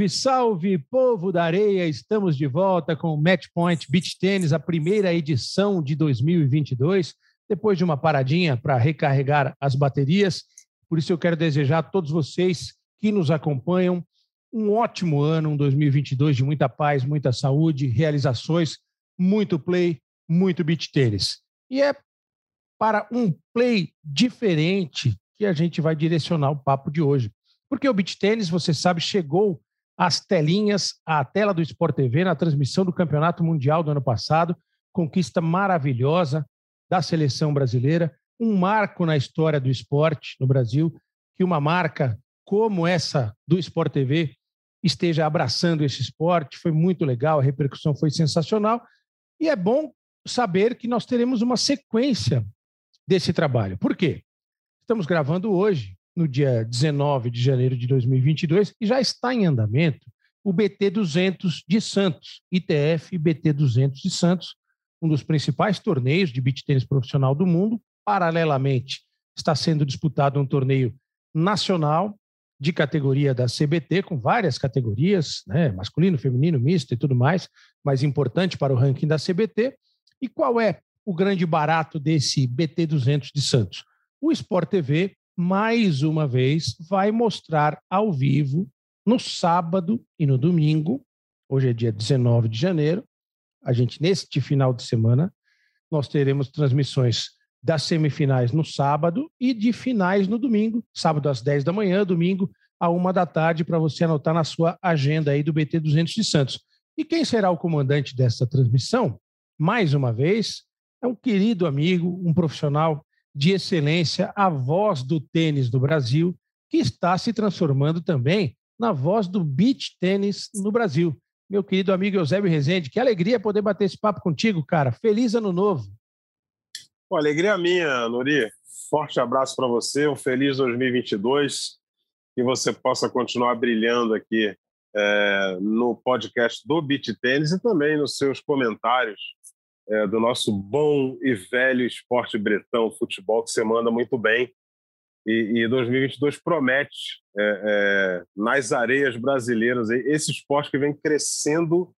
Salve, salve, povo da areia! Estamos de volta com o Match Point Beach Tennis, a primeira edição de 2022, depois de uma paradinha para recarregar as baterias. Por isso eu quero desejar a todos vocês que nos acompanham um ótimo ano, um 2022 de muita paz, muita saúde, realizações, muito play, muito beach tênis. E é para um play diferente que a gente vai direcionar o papo de hoje. Porque o beach tênis, você sabe, chegou às telinhas, à tela do Sport TV na transmissão do Campeonato Mundial do ano passado, conquista maravilhosa da seleção brasileira, um marco na história do esporte no Brasil, que uma marca como essa do Sport TV esteja abraçando esse esporte, foi muito legal, a repercussão foi sensacional, e é bom saber que nós teremos uma sequência desse trabalho. Por quê? Estamos gravando hoje, no dia 19 de janeiro de 2022, e já está em andamento o BT 200 de Santos, ITF BT 200 de Santos, um dos principais torneios de beach tênis profissional do mundo. Paralelamente, está sendo disputado um torneio nacional de categoria da CBT, com várias categorias, né, masculino, feminino, misto e tudo mais, mas importante para o ranking da CBT. E qual é o grande barato desse BT 200 de Santos? O Sport TV mais uma vez, vai mostrar ao vivo no sábado e no domingo. Hoje é dia 19 de janeiro. A gente, neste final de semana, nós teremos transmissões das semifinais no sábado e de finais no domingo. Sábado às 10 da manhã, domingo à 1 da tarde, para você anotar na sua agenda aí do BT 200 de Santos. E quem será o comandante dessa transmissão? Mais uma vez, é um querido amigo, um profissional de excelência, a voz do tênis do Brasil, que está se transformando também na voz do beach tênis no Brasil. Meu querido amigo Eusébio Rezende, que alegria poder bater esse papo contigo, cara. Feliz ano novo. Pô, alegria minha, Nori. Forte abraço para você, um feliz 2022, que você possa continuar brilhando aqui é, no podcast do Beat Tênis e também nos seus comentários é, do nosso bom e velho esporte bretão, futebol, que você manda muito bem. E, e 2022 promete, é, é, nas areias brasileiras, esse esporte que vem crescendo.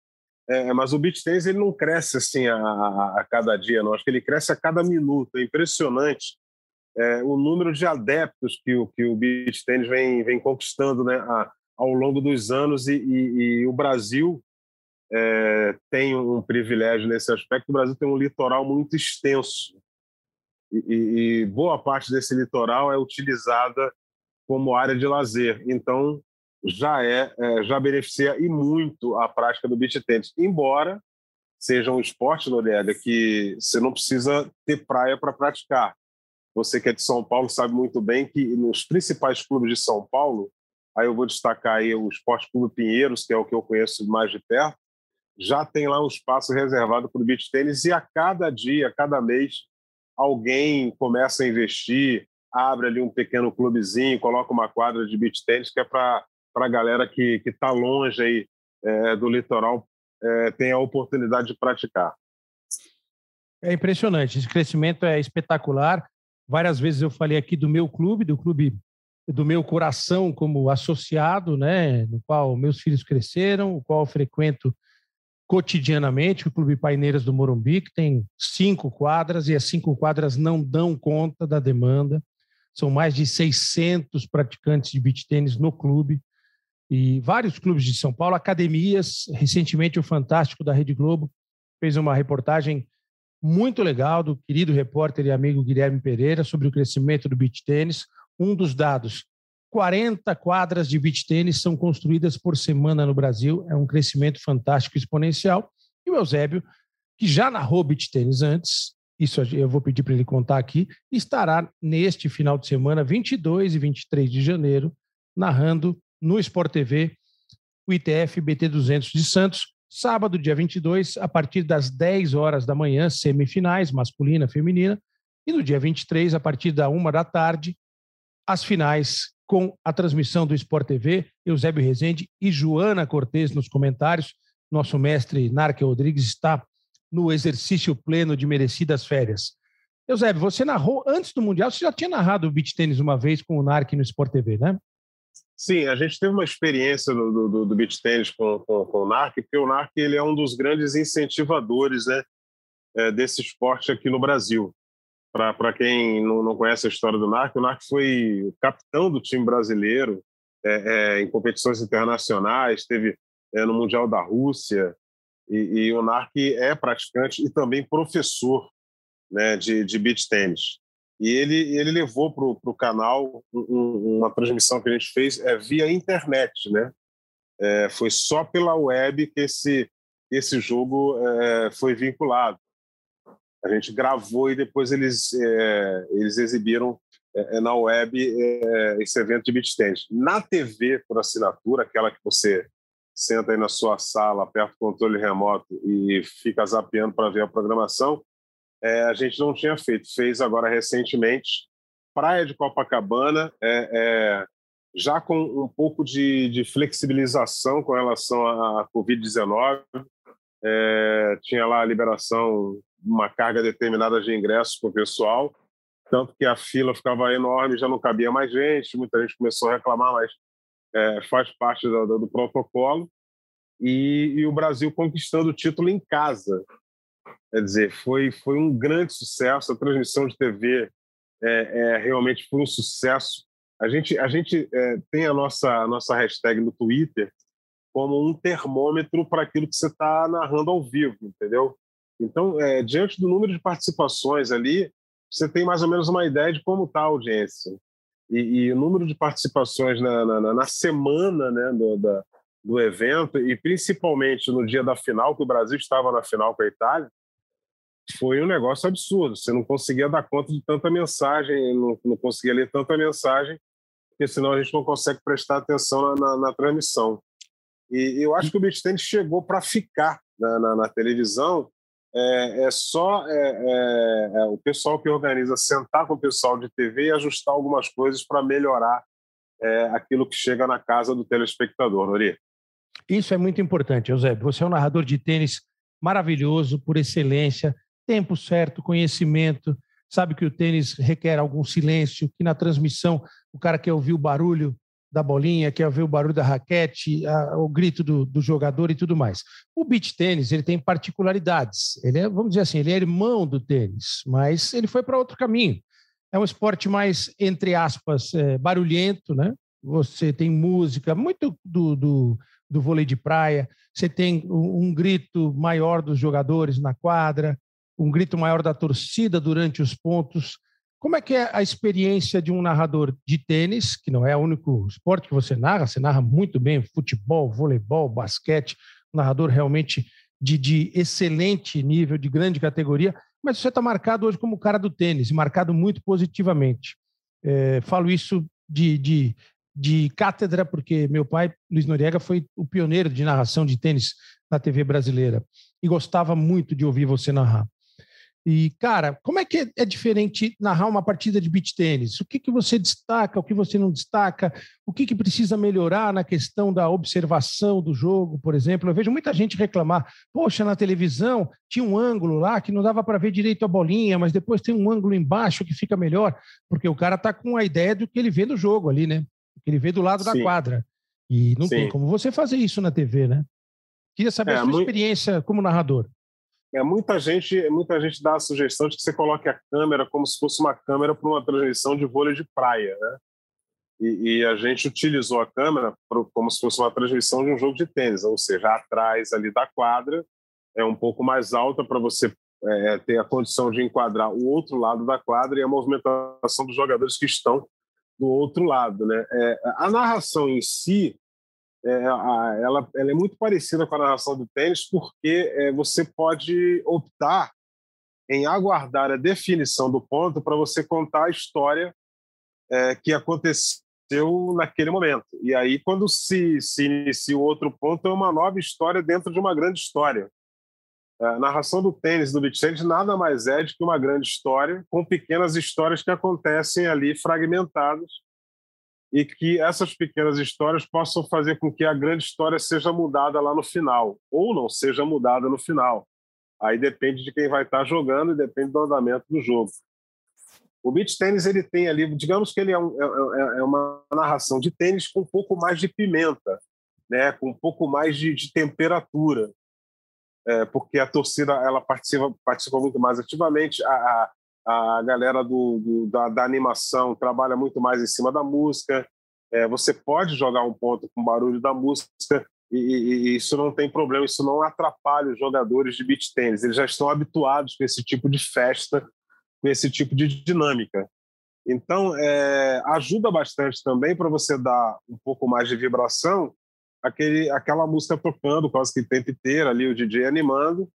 É, mas o beach tennis ele não cresce assim a, a, a, cada dia, não. Acho que ele cresce a cada minuto. É impressionante é, o número de adeptos que o, que o beach tennis vem, vem conquistando né, a, ao longo dos anos. E, e, e o Brasil é, tem um privilégio nesse aspecto. O Brasil tem um litoral muito extenso e, e, boa parte desse litoral é utilizada como área de lazer. Então já é, é já beneficia e muito a prática do beach tennis, embora seja um esporte, Noriega, que você não precisa ter praia para praticar. Você que é de São Paulo sabe muito bem que nos principais clubes de São Paulo, aí eu vou destacar aí o Esporte Clube Pinheiros, que é o que eu conheço mais de perto, já tem lá um espaço reservado para o beach tênis e a cada dia, a cada mês, alguém começa a investir, abre ali um pequeno clubezinho, coloca uma quadra de beach tênis que é para a galera que está longe aí, é, do litoral é, a oportunidade de praticar. É impressionante, esse crescimento é espetacular. Várias vezes eu falei aqui do meu clube, do clube do meu coração como associado, né, no qual meus filhos cresceram, o qual frequento cotidianamente o Clube Paineiras do Morumbi, que tem cinco quadras, e as cinco quadras não dão conta da demanda. São mais de 600 praticantes de beach tênis no clube e vários clubes de São Paulo, academias. Recentemente, o Fantástico da Rede Globo fez uma reportagem muito legal do querido repórter e amigo Guilherme Pereira sobre o crescimento do beach tênis. Um dos dados 40 quadras de beach tênis são construídas por semana no Brasil. É um crescimento fantástico exponencial. E o Eusébio, que já narrou beach tênis antes, isso eu vou pedir para ele contar aqui, estará neste final de semana, 22 e 23 de janeiro, narrando no Sport TV o ITF BT 200 de Santos, sábado, dia 22, a partir das 10 horas da manhã, semifinais, masculina, feminina, e no dia 23, a partir da 1 da tarde, as finais com a transmissão do Sport TV, Eusébio Rezende e Joana Cortes nos comentários. Nosso mestre Narque Rodrigues está no exercício pleno de merecidas férias. Eusébio, você narrou antes do Mundial, você já tinha narrado o beach tênis uma vez com o Narque no Sport TV, né? Sim, a gente teve uma experiência do, do, do beach tennis com, com, com, o NARC, porque o NARC ele é um dos grandes incentivadores né, é, desse esporte aqui no Brasil. Para quem não, não, conhece a história do NARC, o NARC foi o capitão do time brasileiro é, é, em competições internacionais, teve é, no Mundial da Rússia, e, e, o NARC é praticante e também professor né, de, de beach tennis. E ele, ele levou para o canal um, uma transmissão que a gente fez é, via internet, né? É, foi só pela web que esse, esse jogo é, foi vinculado. A gente gravou e depois eles, é, eles exibiram é, na web esse evento de tennis. Na TV por assinatura, aquela que você senta aí na sua sala, aperta o controle remoto e fica zapeando para ver a programação, a gente não tinha feito. Fez agora recentemente, Praia de Copacabana, é, já com um pouco de, de, flexibilização com relação à Covid-19. É, tinha lá a liberação, uma carga determinada de ingressos para o pessoal, tanto que a fila ficava enorme, já não cabia mais gente, muita gente começou a reclamar, mas é, faz parte do, do, protocolo. E, e, o Brasil conquistando o título em casa. Quer dizer, foi, foi um grande sucesso. A transmissão de TV é, é realmente foi um sucesso. A gente, a gente é, tem a nossa, a nossa hashtag no Twitter como um termômetro para aquilo que você está narrando ao vivo, entendeu? Então, é, diante do número de participações ali, você tem mais ou menos uma ideia de como está a audiência. E, e, o número de participações na, na, na semana né, do, da, do evento, e principalmente no dia da final, que o Brasil estava na final com a Itália, foi um negócio absurdo. Você não conseguia dar conta de tanta mensagem, não, não conseguia ler tanta mensagem, porque senão a gente não consegue prestar atenção na, na, na transmissão. E eu acho que o beach tennis chegou para ficar na, na, televisão. É, é só é, é, é, o pessoal que organiza sentar com o pessoal de TV e ajustar algumas coisas para melhorar é, aquilo que chega na casa do telespectador, Nori. Isso é muito importante, Eusébio. Você é um narrador de tênis maravilhoso, por excelência tempo certo, conhecimento, sabe que o tênis requer algum silêncio, que na transmissão o cara quer ouvir o barulho da bolinha, quer ouvir o barulho da raquete, a, o grito do, do, jogador e tudo mais. O beach tênis ele tem particularidades. Ele é, vamos dizer assim, ele é irmão do tênis, mas ele foi para outro caminho. É um esporte mais, entre aspas, é, barulhento, né? Você tem música, muito do, do, do vôlei de praia, você tem um, um grito maior dos jogadores na quadra, um grito maior da torcida durante os pontos. Como é que é a experiência de um narrador de tênis, que não é o único esporte que você narra, você narra muito bem futebol, voleibol, basquete, um narrador realmente de, de excelente nível, de grande categoria, mas você está marcado hoje como o cara do tênis, marcado muito positivamente. É, falo isso de, de, de cátedra, porque meu pai, Luiz Noriega, foi o pioneiro de narração de tênis na TV brasileira e gostava muito de ouvir você narrar. E, cara, como é que é diferente narrar uma partida de beach tênis? O que, que você destaca, o que você não destaca? O que, que precisa melhorar na questão da observação do jogo, por exemplo? Eu vejo muita gente reclamar: poxa, na televisão tinha um ângulo lá que não dava para ver direito a bolinha, mas depois tem um ângulo embaixo que fica melhor, porque o cara está com a ideia do que ele vê no jogo ali, né? O que ele vê do lado Sim. da quadra. E não Sim. tem como você fazer isso na TV, né? Queria saber é, a sua muito... experiência como narrador. É, muita gente muita gente dá a sugestão de que você coloque a câmera como se fosse uma câmera para uma transmissão de vôlei de praia, né? E, e, a gente utilizou a câmera pro, como se fosse uma transmissão de um jogo de tênis, ou seja, atrás ali da quadra é um pouco mais alta para você é, ter a condição de enquadrar o outro lado da quadra e a movimentação dos jogadores que estão do outro lado, né? É, a narração em si é, a, ela, ela, é muito parecida com a narração do tênis, porque é, você pode optar em aguardar a definição do ponto para você contar a história é, que aconteceu naquele momento. E aí, quando se, se inicia o outro ponto, é uma nova história dentro de uma grande história. A narração do tênis, do tennis, nada mais é do que uma grande história com pequenas histórias que acontecem ali fragmentadas e que essas pequenas histórias possam fazer com que a grande história seja mudada lá no final, ou não seja mudada no final. Aí depende de quem vai estar jogando e depende do andamento do jogo. O beach tênis ele tem ali, digamos que ele é, um, é, é, é, uma narração de tênis com um pouco mais de pimenta, né? com um pouco mais de, de temperatura, é, porque a torcida ela participa, participa muito mais ativamente, a, a, a galera do, do da, da, animação trabalha muito mais em cima da música, é, você pode jogar um ponto com barulho da música, e, e, isso não tem problema, isso não atrapalha os jogadores de beach tênis. Eles já estão habituados com esse tipo de festa, com esse tipo de dinâmica. Então, é, ajuda bastante também para você dar um pouco mais de vibração aquele, aquela música tocando quase que o tempo inteiro ali, o DJ animando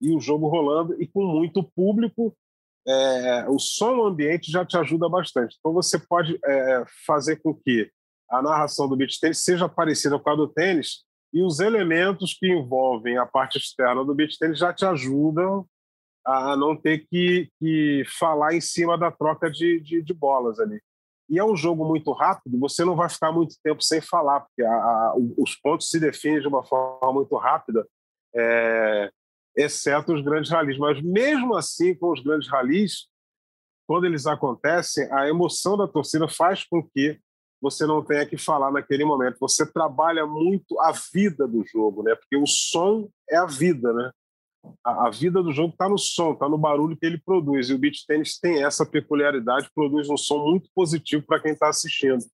e o jogo rolando e com muito público. É, o som ambiente já te ajuda bastante. Então, você pode é, fazer com que a narração do beach tênis seja parecida com a do tênis, e os elementos que envolvem a parte externa do beach tennis já te ajudam a não ter que, que falar em cima da troca de, de, de, bolas ali. E é um jogo muito rápido, você não vai ficar muito tempo sem falar, porque a, a, os pontos se definem de uma forma muito rápida, é, exceto os grandes ralis. Mas mesmo assim, com os grandes ralis, quando eles acontecem, a emoção da torcida faz com que você não tenha que falar naquele momento. Você trabalha muito a vida do jogo, né? Porque o som é a vida, né? A, a vida do jogo está no som, está no barulho que ele produz. E o beach tennis tem essa peculiaridade, produz um som muito positivo para quem está assistindo.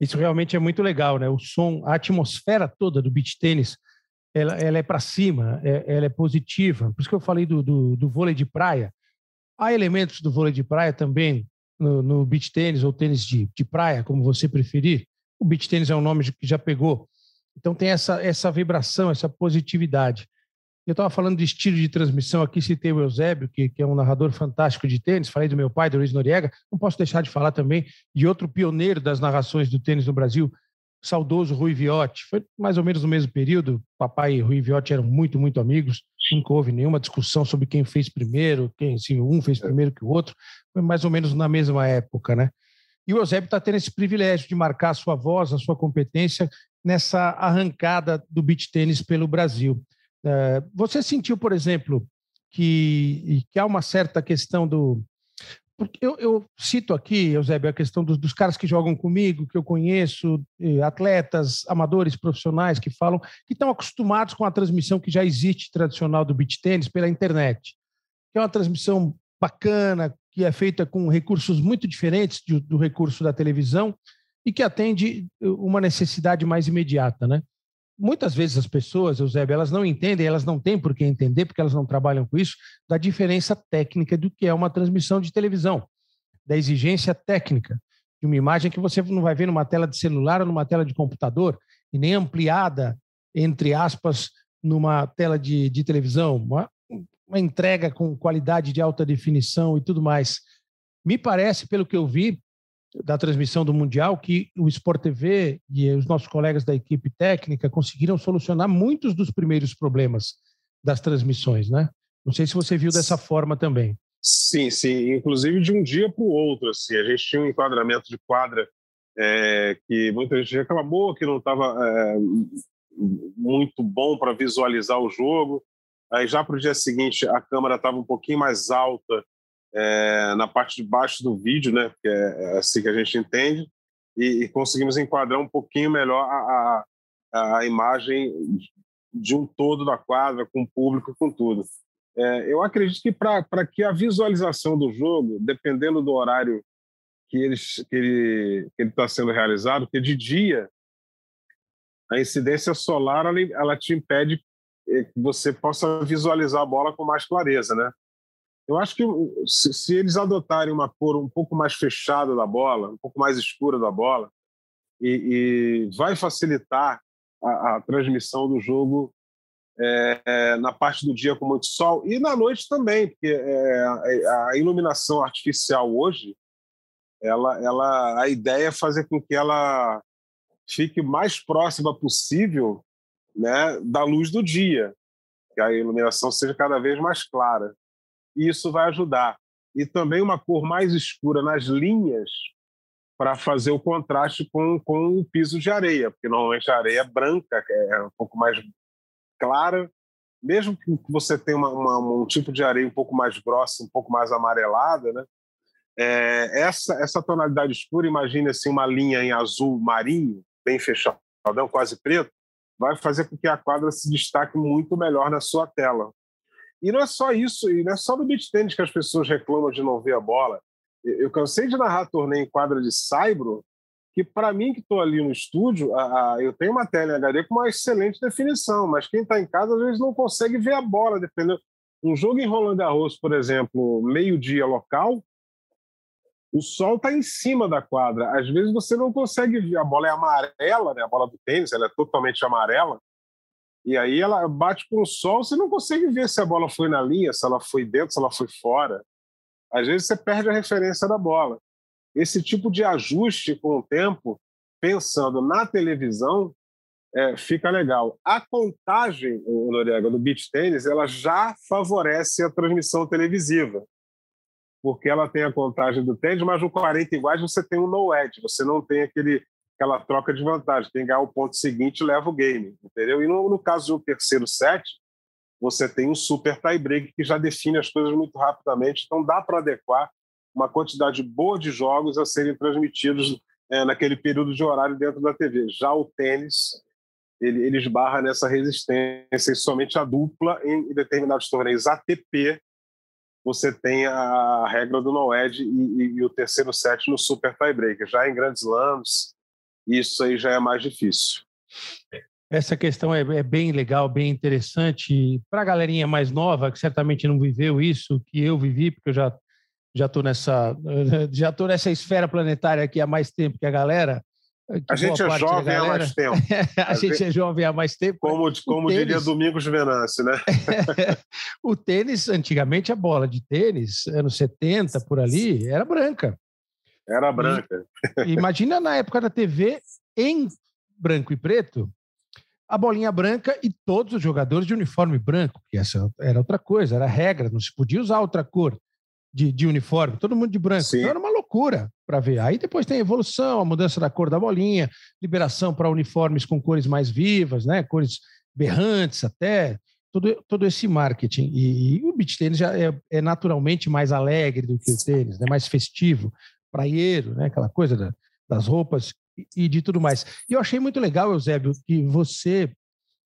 Isso realmente é muito legal, né? O som, a atmosfera toda do beach tênis, ela, ela é para cima, é, ela é positiva. Por isso que eu falei do, do, do vôlei de praia. Há elementos do vôlei de praia também no, no beach tênis ou tênis de, de praia, como você preferir. O beach tênis é um nome que já pegou. Então tem essa, essa vibração, essa positividade. Eu estava falando de estilo de transmissão aqui, citei o Eusébio, que, que é um narrador fantástico de tênis, falei do meu pai, do Luiz Noriega, não posso deixar de falar também de outro pioneiro das narrações do tênis no Brasil, saudoso Rui Viotti. Foi mais ou menos no mesmo período. Papai e Rui Viotti eram muito, muito amigos. Nunca houve nenhuma discussão sobre quem fez primeiro, quem se um fez primeiro que o outro. Foi mais ou menos na mesma época, né? E o Eusébio está tendo esse privilégio de marcar a sua voz, a sua competência nessa arrancada do beach tênis pelo Brasil. É, você sentiu, por exemplo, que, que há uma certa questão do, porque eu, eu, cito aqui, Eusébio, a questão dos, dos, caras que jogam comigo, que eu conheço, atletas, amadores, profissionais que falam que estão acostumados com a transmissão que já existe tradicional do beach tênis pela internet, que é uma transmissão bacana, que é feita com recursos muito diferentes do, do recurso da televisão e que atende uma necessidade mais imediata, né? Muitas vezes as pessoas, Eusébio, elas não entendem, elas não têm por que entender, porque elas não trabalham com isso, da diferença técnica do que é uma transmissão de televisão, da exigência técnica de uma imagem que você não vai ver numa tela de celular ou numa tela de computador, e nem ampliada, entre aspas, numa tela de, de televisão, uma, uma entrega com qualidade de alta definição e tudo mais. Me parece, pelo que eu vi, da transmissão do Mundial que o Sport TV e os nossos colegas da equipe técnica conseguiram solucionar muitos dos primeiros problemas das transmissões, né? Não sei se você viu dessa forma também. Sim, sim. Inclusive de um dia para o outro. Assim, a gente tinha um enquadramento de quadra é, que muita gente reclamou que não estava é, muito bom para visualizar o jogo. Aí já para o dia seguinte a câmera estava um pouquinho mais alta é, na parte de baixo do vídeo, né? Que é assim que a gente entende, e, e conseguimos enquadrar um pouquinho melhor a, a, a, imagem de um todo da quadra, com o público, com tudo. É, eu acredito que para que a visualização do jogo, dependendo do horário que ele que ele está sendo realizado, porque de dia a incidência solar ela, ela te impede que você possa visualizar a bola com mais clareza, né? Eu acho que se, se, eles adotarem uma cor um pouco mais fechada da bola, um pouco mais escura da bola, e, e vai facilitar a, a, transmissão do jogo é, é, na parte do dia com muito sol e na noite também, porque é, a, a, iluminação artificial hoje, ela, ela, a ideia é fazer com que ela fique mais próxima possível né, da luz do dia, que a iluminação seja cada vez mais clara e isso vai ajudar. E também uma cor mais escura nas linhas para fazer o contraste com, com o piso de areia, porque normalmente a areia é branca, é um pouco mais clara, mesmo que você tenha uma, uma, um tipo de areia um pouco mais grossa, um pouco mais amarelada, né? É, essa, essa tonalidade escura, imagine assim, uma linha em azul marinho, bem fechadão, quase preto, vai fazer com que a quadra se destaque muito melhor na sua tela. E não é só isso, e não é só no beat tênis que as pessoas reclamam de não ver a bola. Eu cansei de narrar torneio em quadra de saibro, que para mim que estou ali no estúdio, a, a, eu tenho uma tela em HD com uma excelente definição, mas quem está em casa às vezes não consegue ver a bola, dependendo. Um jogo em Roland Garros, por exemplo, meio-dia local, o sol está em cima da quadra. Às vezes você não consegue ver. A bola é amarela, né? a bola do tênis, ela é totalmente amarela. E aí ela bate com o sol, você não consegue ver se a bola foi na linha, se ela foi dentro, se ela foi fora. Às vezes você perde a referência da bola. Esse tipo de ajuste com o tempo, pensando na televisão, é, fica legal. A contagem, Noriega, do beach tênis, ela já favorece a transmissão televisiva porque ela tem a contagem do tênis, mas no 40 iguais você tem um no edge, você não tem aquele, aquela troca de vantagem. Quem ganhar o ponto seguinte leva o game, entendeu? E no, no caso do terceiro set, você tem um super tie break que já define as coisas muito rapidamente, então dá para adequar uma quantidade boa de jogos a serem transmitidos é, naquele período de horário dentro da TV. Já o tênis, ele, ele esbarra nessa resistência e somente a dupla em determinados torneios ATP você tem a regra do no-ed e, e, e, o terceiro set no super tiebreaker. Já em grandes slams, isso aí já é mais difícil. Essa questão é, é bem legal, bem interessante. Para a galerinha mais nova, que certamente não viveu isso, que eu vivi, porque eu já já estou nessa já tô nessa esfera planetária aqui há mais tempo que a galera, a gente é jovem há mais tempo. a, a gente é jovem há mais tempo. Como, como tênis... diria Domingos Venâncio, né? o tênis, antigamente, a bola de tênis, anos 70, por ali, era branca. Era branca. E, imagina na época da TV, em branco e preto, a bolinha branca e todos os jogadores de uniforme branco, que essa era outra coisa, era regra, não se podia usar outra cor de, de uniforme, todo mundo de branco. Então era uma loucura para ver. Aí depois tem a evolução, a mudança da cor da bolinha, liberação para uniformes com cores mais vivas, né? cores berrantes até, todo, todo esse marketing. E, e o beach tênis já é, é, naturalmente mais alegre do que o tênis, né? mais festivo, praieiro, né? aquela coisa da, das roupas e, e de tudo mais. E eu achei muito legal, Eusébio, que você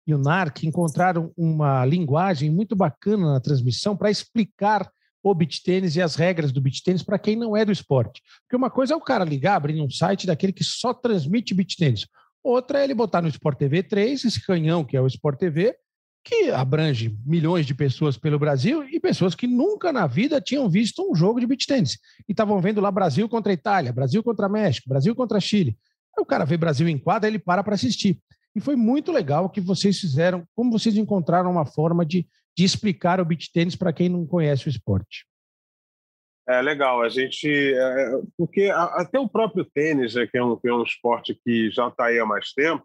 e o NARC encontraram uma linguagem muito bacana na transmissão para explicar o beach tênis e as regras do beach tênis para quem não é do esporte. Porque uma coisa é o cara ligar, abrir um site daquele que só transmite beach tênis. Outra é ele botar no Sport TV 3, esse canhão que é o Sport TV, que abrange milhões de pessoas pelo Brasil e pessoas que nunca na vida tinham visto um jogo de beach tênis. E estavam vendo lá Brasil contra Itália, Brasil contra México, Brasil contra Chile. Aí o cara vê Brasil em quadra, ele para para assistir. E foi muito legal que vocês fizeram, como vocês encontraram uma forma de de explicar o beach tênis para quem não conhece o esporte. É legal, a gente. É, porque até o próprio tênis, né, que, é um, que é um esporte que já está aí há mais tempo,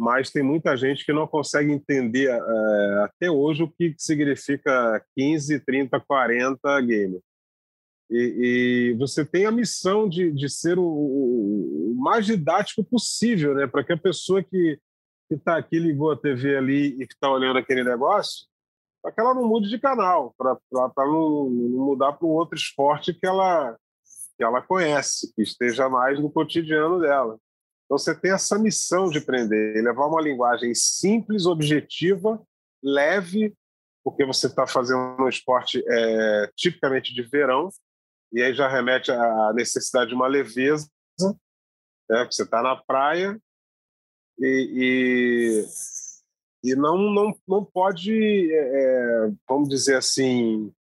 mas tem muita gente que não consegue entender é, até hoje o que significa 15, 30, 40 game. E, e você tem a missão de, de ser o, o, mais didático possível, né? Para que a pessoa que está aqui, ligou a TV ali e que está olhando aquele negócio, para que ela não mude de canal, para não, não mudar para um outro esporte que ela, que ela conhece, que esteja mais no cotidiano dela. Então você tem essa missão de aprender, levar uma linguagem simples, objetiva, leve, porque você está fazendo um esporte é, tipicamente de verão, e aí já remete à necessidade de uma leveza, né? você está na praia e, e e não, não, não pode, é, é, vamos dizer assim,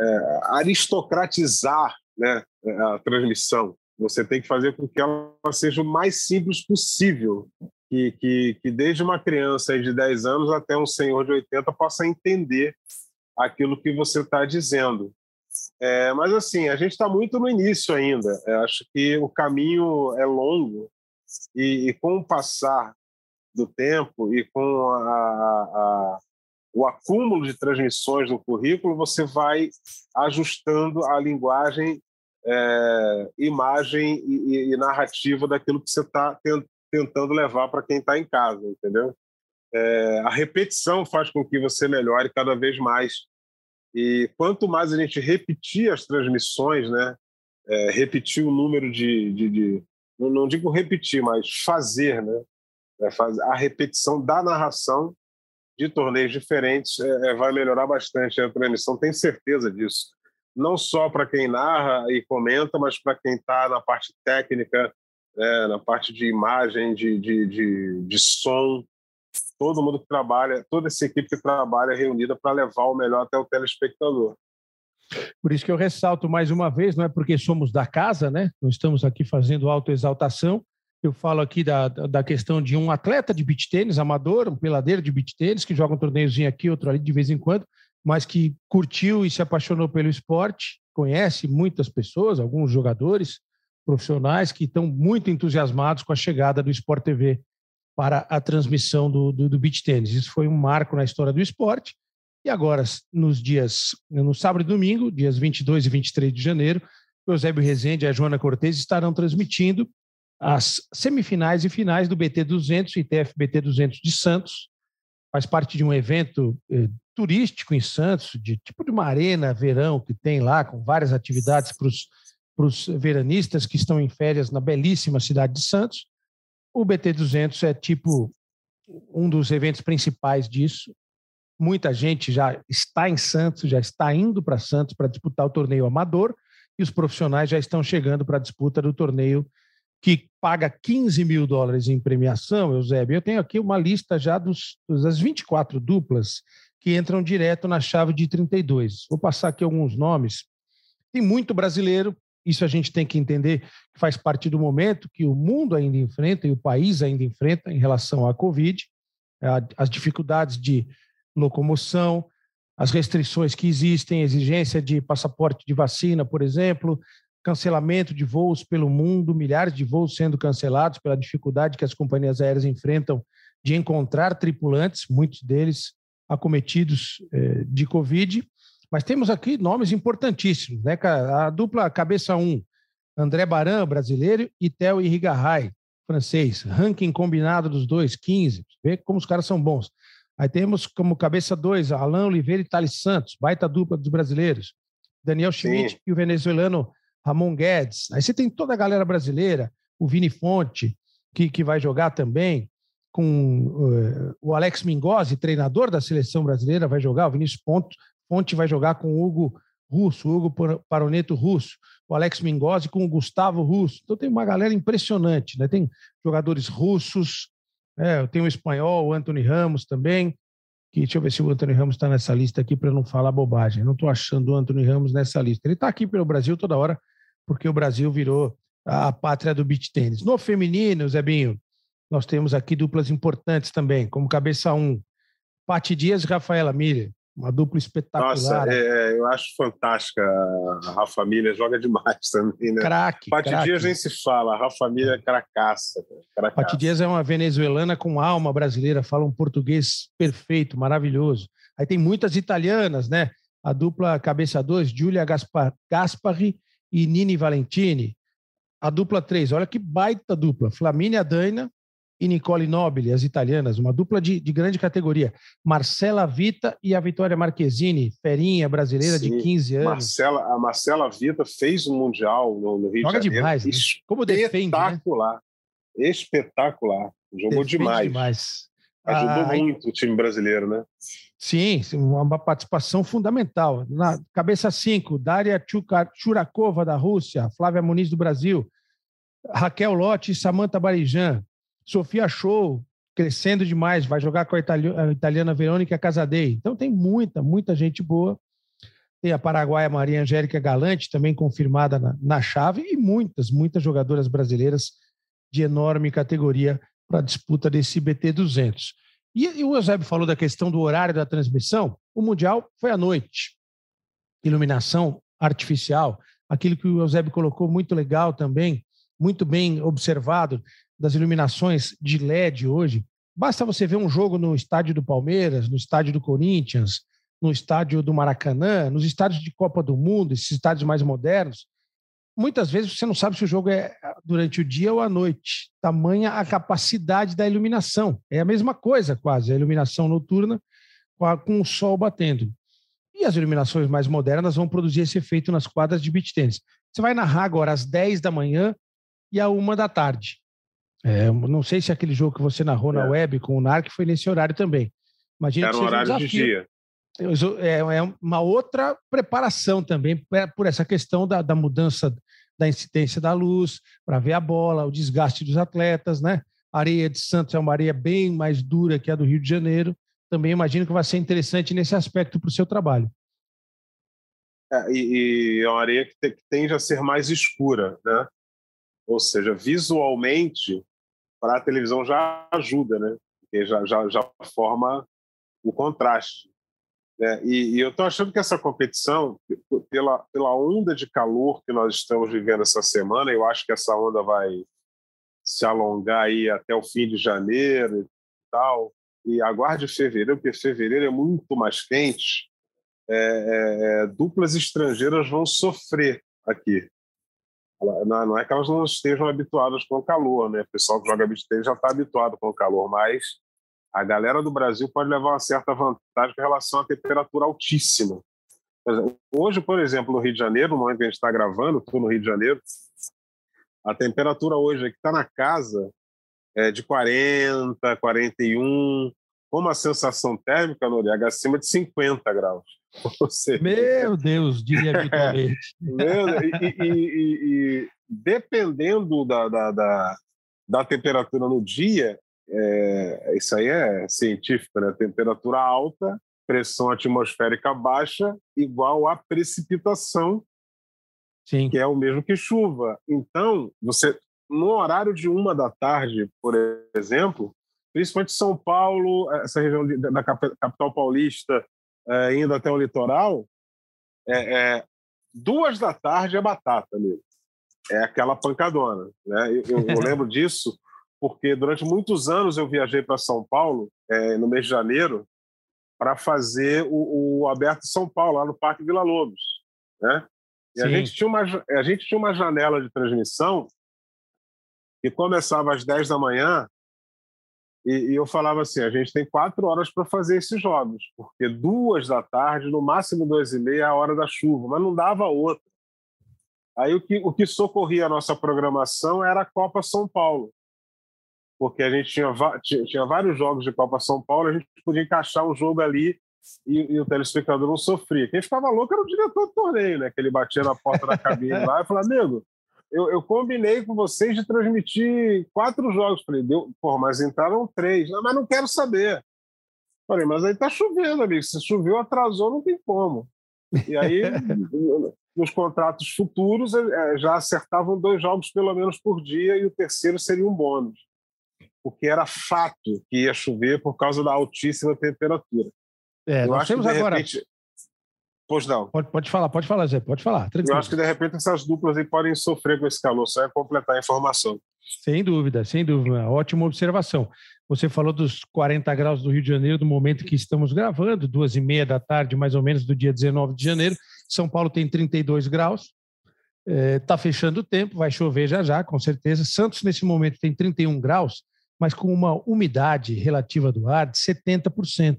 é, aristocratizar né, a transmissão. Você tem que fazer com que ela seja o mais simples possível, que, que, que desde uma criança de 10 anos até um senhor de 80 possa entender aquilo que você está dizendo. É, mas assim, a gente está muito no início ainda. Eu acho que o caminho é longo e, e com o passar do tempo e com a, a, o acúmulo de transmissões no currículo, você vai ajustando a linguagem, é, imagem e, e, narrativa daquilo que você está tentando levar para quem está em casa, entendeu? é, a repetição faz com que você melhore cada vez mais. E quanto mais a gente repetir as transmissões, né, é, repetir o número de, de, de não, não, digo repetir, mas fazer, né, é, a repetição da narração de torneios diferentes é, é, vai melhorar bastante a transmissão, tenho certeza disso. Não só para quem narra e comenta, mas para quem está na parte técnica, né, na parte de imagem, de, de, de, de som, todo mundo que trabalha, toda essa equipe que trabalha reunida para levar o melhor até o telespectador. Por isso que eu ressalto mais uma vez, não é porque somos da casa, né? Não estamos aqui fazendo autoexaltação. Eu falo aqui da, da questão de um atleta de beach tênis, amador, um peladeiro de beach tênis, que joga um torneiozinho aqui, outro ali de vez em quando, mas que curtiu e se apaixonou pelo esporte, conhece muitas pessoas, alguns jogadores profissionais que estão muito entusiasmados com a chegada do Sport TV para a transmissão do, do, do beach tênis. Isso foi um marco na história do esporte. E agora, nos dias, no sábado e domingo, dias 22 e 23 de janeiro, o Eusébio Rezende e a Joana Cortez estarão transmitindo as semifinais e finais do BT 200 e TFBT 200 de Santos. Faz parte de um evento eh, turístico em Santos, de tipo de uma arena verão que tem lá, com várias atividades para os veranistas que estão em férias na belíssima cidade de Santos. O BT200 é tipo um dos eventos principais disso. Muita gente já está em Santos, já está indo para Santos para disputar o torneio amador e os profissionais já estão chegando para a disputa do torneio que paga 15 mil dólares em premiação, Eusébio. Eu tenho aqui uma lista já dos, das 24 duplas que entram direto na chave de 32. Vou passar aqui alguns nomes. Tem muito brasileiro, isso a gente tem que entender que faz parte do momento que o mundo ainda enfrenta e o país ainda enfrenta em relação à Covid, as dificuldades de locomoção, as restrições que existem, exigência de passaporte de vacina, por exemplo, cancelamento de voos pelo mundo, milhares de voos sendo cancelados pela dificuldade que as companhias aéreas enfrentam de encontrar tripulantes, muitos deles acometidos eh, de Covid. Mas temos aqui nomes importantíssimos, né? A dupla cabeça 1, um, André Baran, brasileiro, e Theo Irrigaray, francês. Ranking combinado dos dois, 15. Vê como os caras são bons. Aí temos como cabeça 2, Alain Oliveira e Thales Santos, baita dupla dos brasileiros. Daniel Schmidt Sim. e o venezuelano Ramon Guedes. Aí você tem toda a galera brasileira, o Vini Fonte, que, que vai jogar também, com uh, o Alex Mingozzi, treinador da seleção brasileira, vai jogar, o Vinícius Ponto, Fonte vai jogar com o Hugo Russo, o Hugo Paroneto Russo, o Alex Mingozzi com o Gustavo Russo. Então tem uma galera impressionante, né? Tem jogadores russos, é, tem o espanhol, o Anthony Ramos também. Que, deixa eu ver se o Anthony Ramos está nessa lista aqui para não falar bobagem. Não estou achando o Anthony Ramos nessa lista. Ele está aqui pelo Brasil toda hora, porque o Brasil virou a pátria do beach tênis. No feminino, Zebinho, nós temos aqui duplas importantes também, como cabeça 1, um, Pati Dias e Rafaela Miller. Uma dupla espetacular. Nossa, é, eu acho fantástica. A Rafa Miller joga demais também, né? Craque. Pati Dias nem se fala. A Rafa Miller é cracaça. cracaça. Pati Dias é uma venezuelana com alma brasileira, fala um português perfeito, maravilhoso. Aí tem muitas italianas, né? A dupla cabeça 2, Giulia Gaspar, Gaspari e Nini Valentini. A dupla 3, olha que baita dupla. Flamínia Daina e Nicole Nobile, as italianas, uma dupla de, de grande categoria. Marcela Vita e a Vitória Marquezine, ferinha brasileira Sim. de 15 anos. Marcela, a Marcela Vita fez um Mundial no, no Rio Joga de Janeiro. demais, né? Como defende? Espetacular. Né? Espetacular. Jogou defende demais. demais. Ajudou ah, muito o time brasileiro, né? Sim, uma participação fundamental. Na cabeça 5, Daria Churakova, da Rússia, Flávia Muniz, do Brasil, Raquel Lotte e Samanta Barijan, Sofia Show, crescendo demais, vai jogar com a, itali a italiana Verônica Casadei. Então tem muita, muita gente boa. Tem a paraguaia Maria Angélica Galante, também confirmada na, na chave, e muitas, muitas jogadoras brasileiras de enorme categoria para a disputa desse BT 200. E, e o Eusébio falou da questão do horário da transmissão. O Mundial foi à noite. Iluminação artificial, aquilo que o Eusébio colocou muito legal também, muito bem observado das iluminações de LED hoje, basta você ver um jogo no estádio do Palmeiras, no estádio do Corinthians, no estádio do Maracanã, nos estádios de Copa do Mundo, esses estádios mais modernos, muitas vezes você não sabe se o jogo é durante o dia ou à noite. Tamanha a capacidade da iluminação. É a mesma coisa, quase, a iluminação noturna com o sol batendo. E as iluminações mais modernas vão produzir esse efeito nas quadras de beach tênis. Você vai narrar agora às 10 da manhã e à 1 da tarde. É, não sei se aquele jogo que você narrou é. na web com o NARC foi nesse horário também. Imagina Era que um horário um de dia. É, é uma outra preparação também por essa questão da, da mudança da incidência da luz, para ver a bola, o desgaste dos atletas, né? A areia de Santos é uma areia bem mais dura que a do Rio de Janeiro. Também imagino que vai ser interessante nesse aspecto para o seu trabalho. É, e, e, é uma areia que, que tende a ser mais escura, né? Ou seja, visualmente, para a televisão já ajuda, né? Porque já, já, já forma o contraste. Né? E, e eu estou achando que essa competição, pela, pela onda de calor que nós estamos vivendo essa semana, eu acho que essa onda vai se alongar aí até o fim de janeiro e tal, e aguarde fevereiro, porque fevereiro é muito mais quente, é, é, é duplas estrangeiras vão sofrer aqui. Não, é que elas não estejam habituadas com o calor, né? O pessoal que joga beach já está habituado com o calor, mas a galera do Brasil pode levar uma certa vantagem em relação à temperatura altíssima. Hoje, por exemplo, no Rio de Janeiro, no momento que a gente está gravando, estou no Rio de Janeiro, a temperatura hoje aqui está na casa é de 40, 41, com uma sensação térmica, Noriega, acima de 50 graus. Seja, Meu Deus, diria Vitor Leite. e, e, e, e, dependendo da, da, da, da temperatura no dia, é, isso aí é científico, né? Temperatura alta, pressão atmosférica baixa, igual a precipitação, Sim. que é o mesmo que chuva. Então, você no horário de uma da tarde, por exemplo, principalmente São Paulo, essa região da capital paulista, é, indo até o litoral, é, é, duas da tarde é batata mesmo. É aquela pancadona. Né? Eu, eu lembro disso porque durante muitos anos eu viajei para São Paulo, é, no mês de janeiro, para fazer o, o, Aberto São Paulo, lá no Parque Vila Lobos. Né? E a gente, tinha uma, a gente tinha uma janela de transmissão que começava às 10 da manhã e, e eu falava assim, a gente tem quatro horas para fazer esses jogos, porque duas da tarde, no máximo duas e meia, é a hora da chuva, mas não dava outra. Aí o que, o que socorria a nossa programação era a Copa São Paulo porque a gente tinha, tinha, tinha, vários jogos de Copa São Paulo, a gente podia encaixar um jogo ali e, e, o telespectador não sofria. Quem ficava louco era o diretor do torneio, né? Que ele batia na porta da cabine lá e falava, amigo, eu, eu, combinei com vocês de transmitir quatro jogos. Falei, deu, porra, mas entraram três. Não, mas não quero saber. Falei, mas aí tá chovendo, amigo. Se choveu, atrasou, não tem como. E aí, nos contratos futuros, é, já acertavam dois jogos pelo menos por dia e o terceiro seria um bônus porque era fato que ia chover por causa da altíssima temperatura. É, Eu nós temos que, agora. Repente... Pois não. Pode, pode falar, pode falar, Zé, pode falar. Tranquilo. Eu acho que de repente essas duplas aí podem sofrer com esse calor, só é completar a informação. Sem dúvida, sem dúvida. Ótima observação. Você falou dos 40 graus do Rio de Janeiro, do momento que estamos gravando, duas e meia da tarde, mais ou menos, do dia 19 de janeiro. São Paulo tem 32 graus. Está é, fechando o tempo, vai chover já já, com certeza. Santos, nesse momento, tem 31 graus mas com uma umidade relativa do ar de 70%.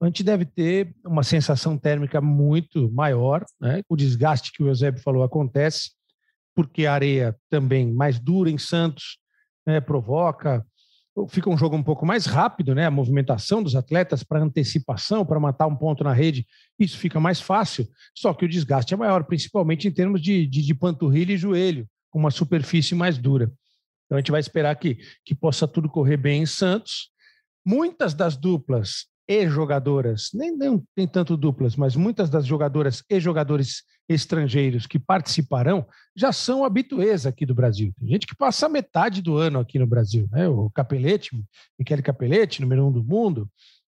A gente deve ter uma sensação térmica muito maior, né? o desgaste que o Eusébio falou acontece, porque a areia também mais dura em Santos né, provoca, fica um jogo um pouco mais rápido, né? A movimentação dos atletas para antecipação, para matar um ponto na rede, isso fica mais fácil. Só que o desgaste é maior, principalmente em termos de, de, de panturrilha e joelho, com uma superfície mais dura. Então a gente vai esperar que, que possa tudo correr bem em Santos. Muitas das duplas e jogadoras, nem, nem tem tanto duplas, mas muitas das jogadoras e jogadores estrangeiros que participarão já são habituês aqui do Brasil. Tem gente que passa metade do ano aqui no Brasil, né? O Capelletti, Michele Capelletti, número um do mundo,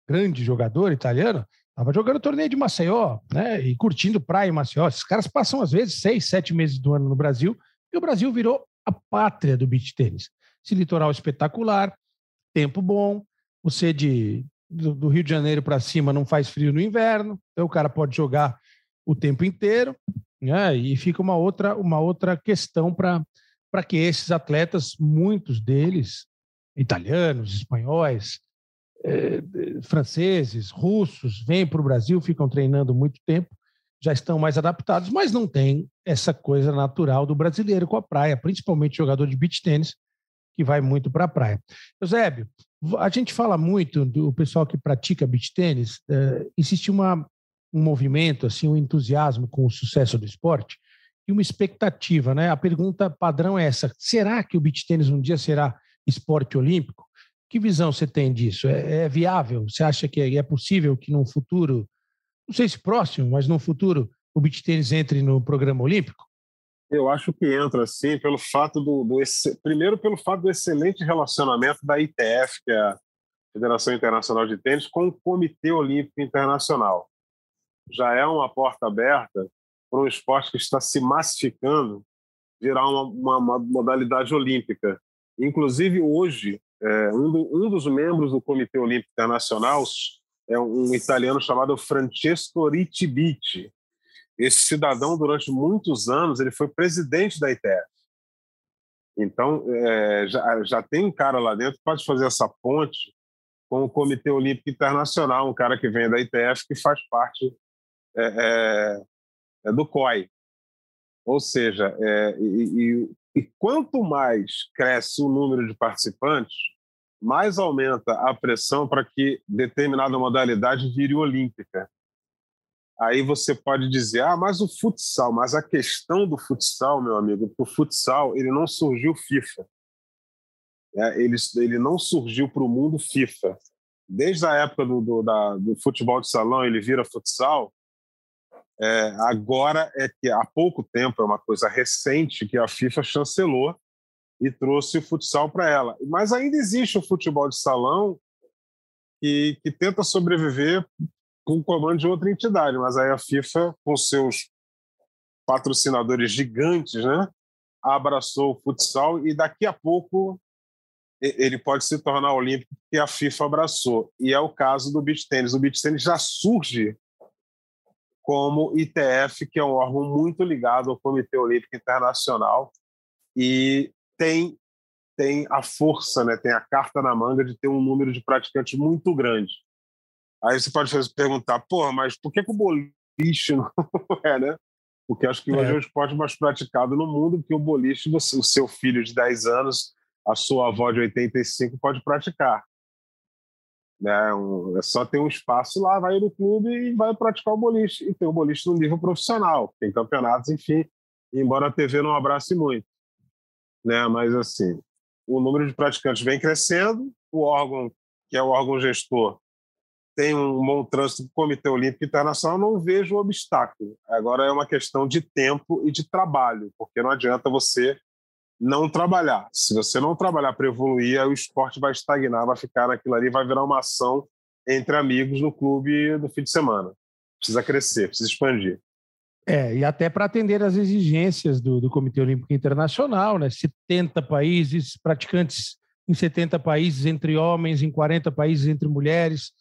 grande jogador italiano, estava jogando torneio de Maceió, né? E curtindo praia em Maceió. Esses caras passam às vezes seis, sete meses do ano no Brasil e o Brasil virou a pátria do beach tênis. Esse litoral espetacular, tempo bom, você de do, do Rio de Janeiro para cima não faz frio no inverno, então o cara pode jogar o tempo inteiro. Né? E fica uma outra, uma outra questão para que esses atletas, muitos deles, italianos, espanhóis, eh, franceses, russos, vêm para o Brasil, ficam treinando muito tempo, já estão mais adaptados, mas não tem essa coisa natural do brasileiro com a praia, principalmente jogador de beach tênis, que vai muito para a praia. Eusébio, a gente fala muito do pessoal que pratica beach tênis, eh, existe uma, um movimento, assim, um entusiasmo com o sucesso do esporte e uma expectativa, né? A pergunta padrão é essa: será que o beach tênis um dia será esporte olímpico? Que visão você tem disso? É, é viável? Você acha que é, é possível que num futuro não sei se próximo, mas no futuro, o beach tênis entre no programa olímpico? Eu acho que entra, sim, pelo fato do, do primeiro pelo fato do excelente relacionamento da ITF, que é a Federação Internacional de Tênis, com o Comitê Olímpico Internacional. Já é uma porta aberta para um esporte que está se massificando virar uma, uma, uma modalidade olímpica. Inclusive, hoje, é, um, do, um dos membros do Comitê Olímpico Internacional é um italiano chamado Francesco Rittibiti. Esse cidadão, durante muitos anos, ele foi presidente da ITF. Então, é, já, já tem um cara lá dentro que pode fazer essa ponte com o Comitê Olímpico Internacional, um cara que vem da ITF que faz parte é, é, do COI. Ou seja, e, e, e quanto mais cresce o número de participantes, mais aumenta a pressão para que determinada modalidade vire olímpica. Aí você pode dizer, ah, mas o futsal, mas a questão do futsal, meu amigo, o futsal ele não surgiu FIFA. É, ele, ele não surgiu para o mundo FIFA. Desde a época do, do, da, do futebol de salão, ele vira futsal. É, agora é que há pouco tempo, é uma coisa recente, que a FIFA chancelou e trouxe o futsal para ela. Mas ainda existe o futebol de salão que, que tenta sobreviver com comando de outra entidade, mas aí a FIFA, com seus patrocinadores gigantes, né, abraçou o futsal e daqui a pouco ele pode se tornar olímpico que a FIFA abraçou. E é o caso do beach tênis. O beach tênis já surge como ITF, que é um órgão muito ligado ao Comitê Olímpico Internacional e tem tem a força, né, tem a carta na manga de ter um número de praticantes muito grande. Aí você pode perguntar, porra, mas por que, que o boliche não é, né? Porque acho que hoje é. é o esporte mais praticado no mundo, porque o boliche, o seu filho de 10 anos, a sua avó de 85 pode praticar. Né? Um, é só ter um espaço lá, vai no clube e vai praticar o boliche. E tem o boliche no nível profissional, tem campeonatos, enfim, embora a TV não abrace muito né? Mas assim, o número de praticantes vem crescendo, o órgão, que é o órgão gestor, tem um bom trânsito do Comitê Olímpico Internacional, não vejo obstáculo. Agora é uma questão de tempo e de trabalho, porque não adianta você não trabalhar. Se você não trabalhar para evoluir, o esporte vai estagnar, vai ficar naquilo ali, vai virar uma ação entre amigos no clube no fim de semana. Precisa crescer, precisa expandir. É, e até para atender às exigências do, do Comitê Olímpico Internacional, né? 70 países, praticantes em 70 países entre homens, em 40 países entre mulheres.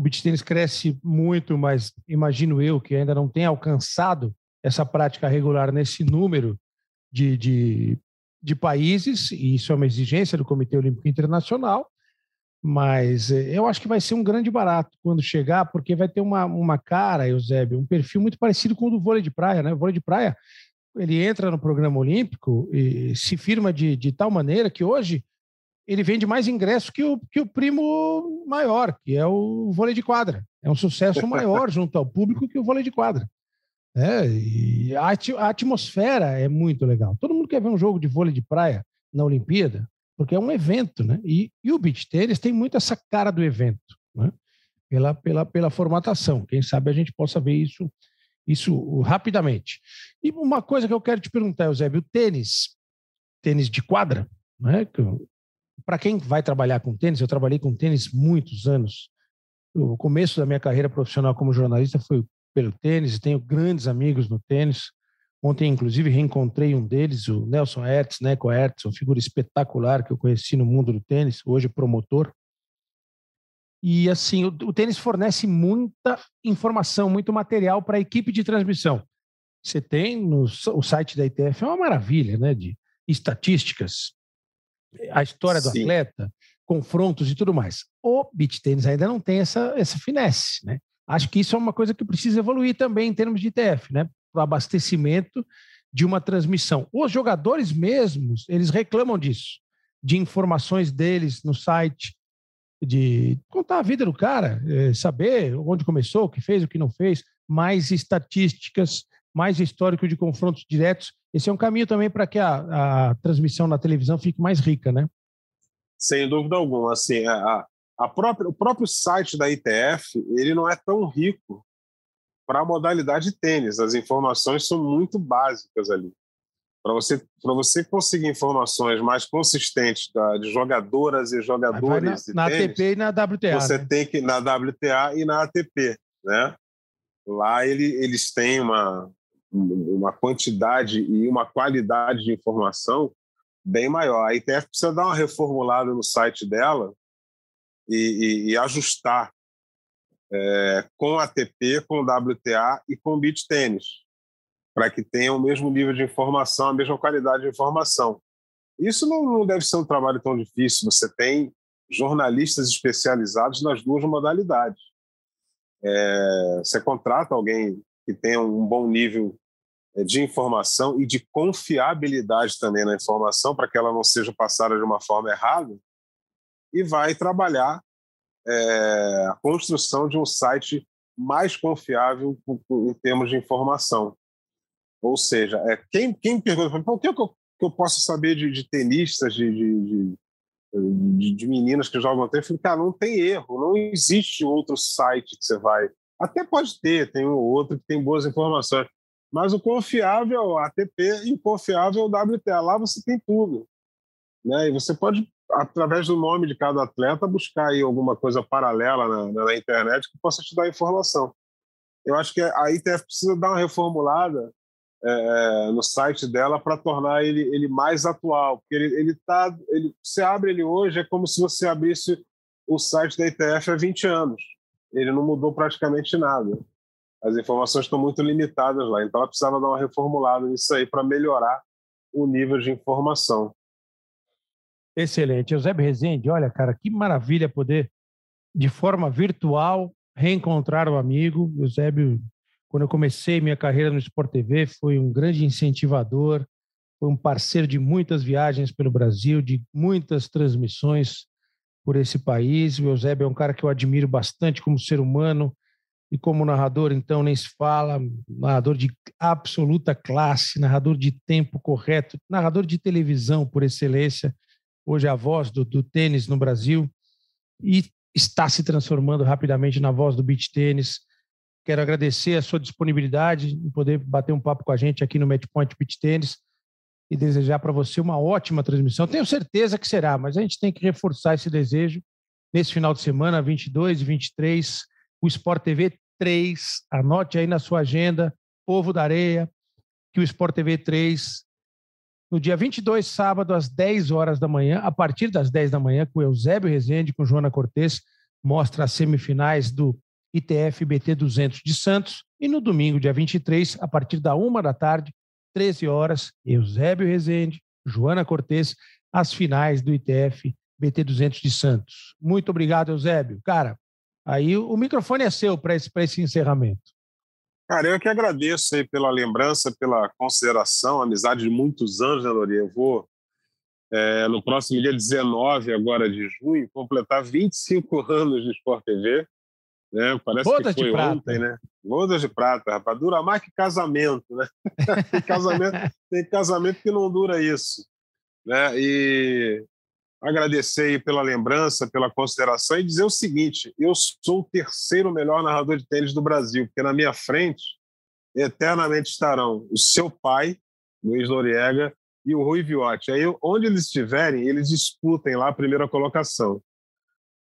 O beach tênis cresce muito, mas imagino eu que ainda não tem alcançado essa prática regular nesse número de, de, de países, e isso é uma exigência do Comitê Olímpico Internacional. Mas eh, eu acho que vai ser um grande barato quando chegar, porque vai ter uma, uma cara, Eusébio, um perfil muito parecido com o do vôlei de praia, né? O vôlei de praia, ele entra no programa olímpico e se firma de, de tal maneira que hoje ele vende mais ingressos que o, que o primo maior, que é o vôlei de quadra. É um sucesso maior junto ao público que o vôlei de quadra. É, e a, a atmosfera é muito legal. Todo mundo quer ver um jogo de vôlei de praia na Olimpíada porque é um evento, né? E, e o beach tênis tem muito essa cara do evento, né? Pela, pela, pela formatação. Quem sabe a gente possa ver isso, isso rapidamente. E uma coisa que eu quero te perguntar, Eusébio, o tênis, tênis de quadra, né? Para quem vai trabalhar com tênis, eu trabalhei com tênis muitos anos. O começo da minha carreira profissional como jornalista foi pelo tênis, tenho grandes amigos no tênis. Ontem, inclusive, reencontrei um deles, o Nelson Hertz, né, com Hertz, uma figura espetacular que eu conheci no mundo do tênis, hoje promotor. E assim, o, o tênis fornece muita informação, muito material para a equipe de transmissão. Você tem no o site da ITF, é uma maravilha, né? De estatísticas, a história do Sim. atleta, confrontos e tudo mais. O beach tênis ainda não tem essa, essa finesse, né? Acho que isso é uma coisa que precisa evoluir também em termos de ITF, né? Para o abastecimento de uma transmissão. Os jogadores mesmos, eles reclamam disso, de informações deles no site, de contar a vida do cara, é, saber onde começou, o que fez, o que não fez, mais estatísticas, mais histórico de confrontos diretos. Esse é um caminho também para que a, a, transmissão na televisão fique mais rica, né? Sem dúvida alguma. Assim, a, a própria, o próprio site da ITF ele não é tão rico para a modalidade tênis. As informações são muito básicas ali. Para você, você conseguir informações mais consistentes da, de jogadoras e jogadores na, na tênis, ATP e na WTA. Você né? tem que na WTA e na ATP, né? Lá ele, eles têm uma, uma quantidade e uma qualidade de informação bem maior. A ITF precisa dar uma reformulada no site dela e, e, e ajustar é, com ATP, com WTA e com beach tênis, para que tenha o mesmo nível de informação, a mesma qualidade de informação. Isso não, não deve ser um trabalho tão difícil. Você tem jornalistas especializados nas duas modalidades. É, você contrata alguém que tenha um bom nível é, de informação e de confiabilidade também na informação, para que ela não seja passada de uma forma errada, e vai trabalhar é, a construção de um site mais confiável em termos de informação. Ou seja, é, quem, quem pergunta, o que, eu, que eu posso saber de, de tenistas, de, de, de, de, meninas que jogam tênis? Eu falei, cara, não tem erro, não existe outro site que você vai. Até pode ter, tem um outro que tem boas informações, mas o confiável ATP e o confiável WTA. Lá você tem tudo. Né? E você pode através do nome de cada atleta, buscar aí alguma coisa paralela na, na, internet que possa te dar informação. Eu acho que a ITF precisa dar uma reformulada é, é no site dela para tornar ele, ele mais atual, porque ele, ele tá, ele, você abre ele hoje é como se você abrisse o site da ITF há 20 anos. Ele não mudou praticamente nada. As informações estão muito limitadas lá, então ela precisava dar uma reformulada nisso aí para melhorar o nível de informação. Excelente. Eusébio Rezende, olha, cara, que maravilha poder, de forma virtual, reencontrar o amigo. Eusébio, quando eu comecei minha carreira no Sport TV, foi um grande incentivador, foi um parceiro de muitas viagens pelo Brasil, de muitas transmissões por esse país. O Eusébio é um cara que eu admiro bastante como ser humano e como narrador, então, nem se fala. Narrador de absoluta classe, narrador de tempo correto, narrador de televisão por excelência hoje é a voz do, do tênis no Brasil e está se transformando rapidamente na voz do beach tênis. Quero agradecer a sua disponibilidade em poder bater um papo com a gente aqui no Matchpoint Beach Tênis e desejar para você uma ótima transmissão. Tenho certeza que será, mas a gente tem que reforçar esse desejo nesse final de semana, 22 e 23, o Sport TV 3. Anote aí na sua agenda, Povo da Areia, que o Sport TV 3 no dia 22, sábado, às 10 horas da manhã, a partir das 10 da manhã, com Eusébio Rezende, com Joana Cortes, mostra as semifinais do ITF BT 200 de Santos. E no domingo, dia 23, a partir da 1 da tarde, 13 horas, Eusébio Rezende, Joana Cortes, as finais do ITF BT 200 de Santos. Muito obrigado, Eusébio. Cara, aí o microfone é seu para esse, esse encerramento. Cara, eu que agradeço aí pela lembrança, pela consideração, amizade de muitos anos, né, Lori? Eu vou, é, no próximo dia 19 agora de junho, completar 25 anos de Sport TV. Né? Parece Bodas que foi ontem, né? Bodas de prata, rapaz. Dura mais que casamento, né? tem, casamento, tem casamento que não dura isso. Né? E agradecer pela lembrança, pela consideração e dizer o seguinte: eu sou o terceiro melhor narrador de tênis do Brasil, porque na minha frente eternamente estarão o seu pai, Luiz Noriega, e o Rui Viotti. Aí, onde eles estiverem, eles disputem lá a primeira colocação.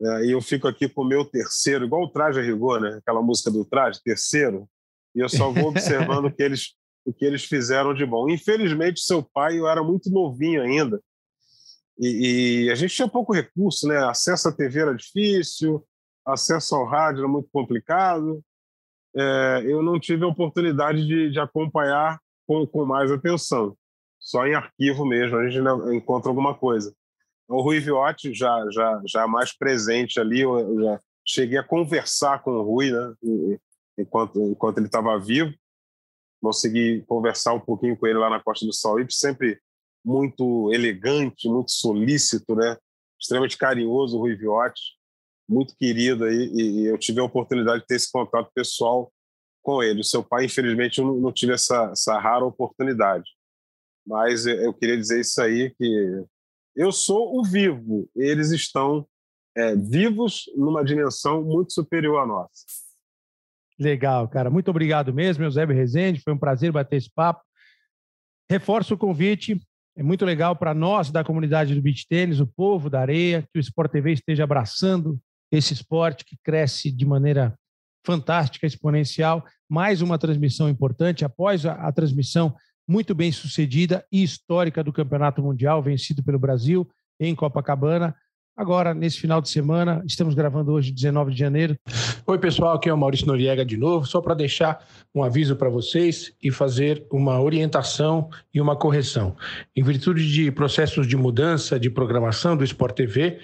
É, e eu fico aqui com o meu terceiro, igual o Traje a Rigor, né? aquela música do Traje, terceiro, e eu só vou observando o, que eles, o que eles fizeram de bom. Infelizmente, seu pai, eu era muito novinho ainda, e, e, a gente tinha pouco recurso, né? Acesso à TV era difícil, acesso ao rádio era muito complicado. é, eu não tive a oportunidade de, de acompanhar com, com, mais atenção. Só em arquivo mesmo, a gente encontra alguma coisa. O Rui Viotti já, já, já mais presente ali, eu já cheguei a conversar com o Rui, né, enquanto, enquanto ele estava vivo. Consegui conversar um pouquinho com ele lá na Costa do Sauípe, sempre muito elegante, muito solícito, né? extremamente carinhoso, o Rui Viotti, muito querido aí, e, eu tive a oportunidade de ter esse contato pessoal com ele. O seu pai, infelizmente, eu não, tive essa, essa rara oportunidade. Mas eu queria dizer isso aí, que eu sou o vivo, eles estão é, vivos numa dimensão muito superior à nossa. Legal, cara. Muito obrigado mesmo, Eusébio Rezende. Foi um prazer bater esse papo. Reforço o convite é muito legal para nós da comunidade do beach tênis, o povo da areia, que o Sport TV esteja abraçando esse esporte que cresce de maneira fantástica, exponencial. Mais uma transmissão importante após a, a transmissão muito bem sucedida e histórica do Campeonato Mundial, vencido pelo Brasil em Copacabana. Agora, nesse final de semana, estamos gravando hoje, 19 de janeiro. Oi, pessoal, aqui é o Maurício Noriega de novo, só para deixar um aviso para vocês e fazer uma orientação e uma correção. Em virtude de processos de mudança de programação do Sport TV,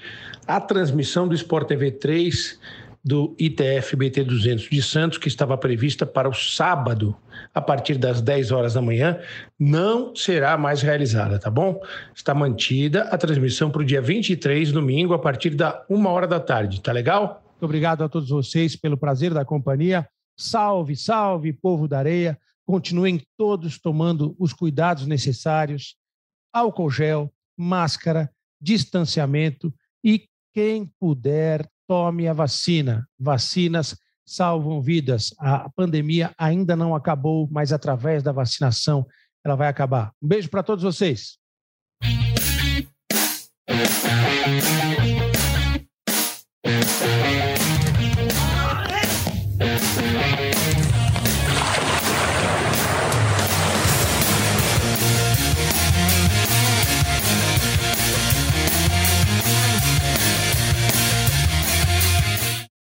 a transmissão do Sport TV 3 do ITF BT 200 de Santos, que estava prevista para o sábado, a partir das 10 horas da manhã, não será mais realizada, tá bom? Está mantida a transmissão para o dia 23, domingo, a partir da 1 hora da tarde, tá legal? Muito obrigado a todos vocês pelo prazer da companhia. Salve, salve, povo da areia. Continuem todos tomando os cuidados necessários: álcool gel, máscara, distanciamento e quem puder tome a vacina. Vacinas salvam vidas. A pandemia ainda não acabou, mas através da vacinação ela vai acabar. Um beijo para todos vocês.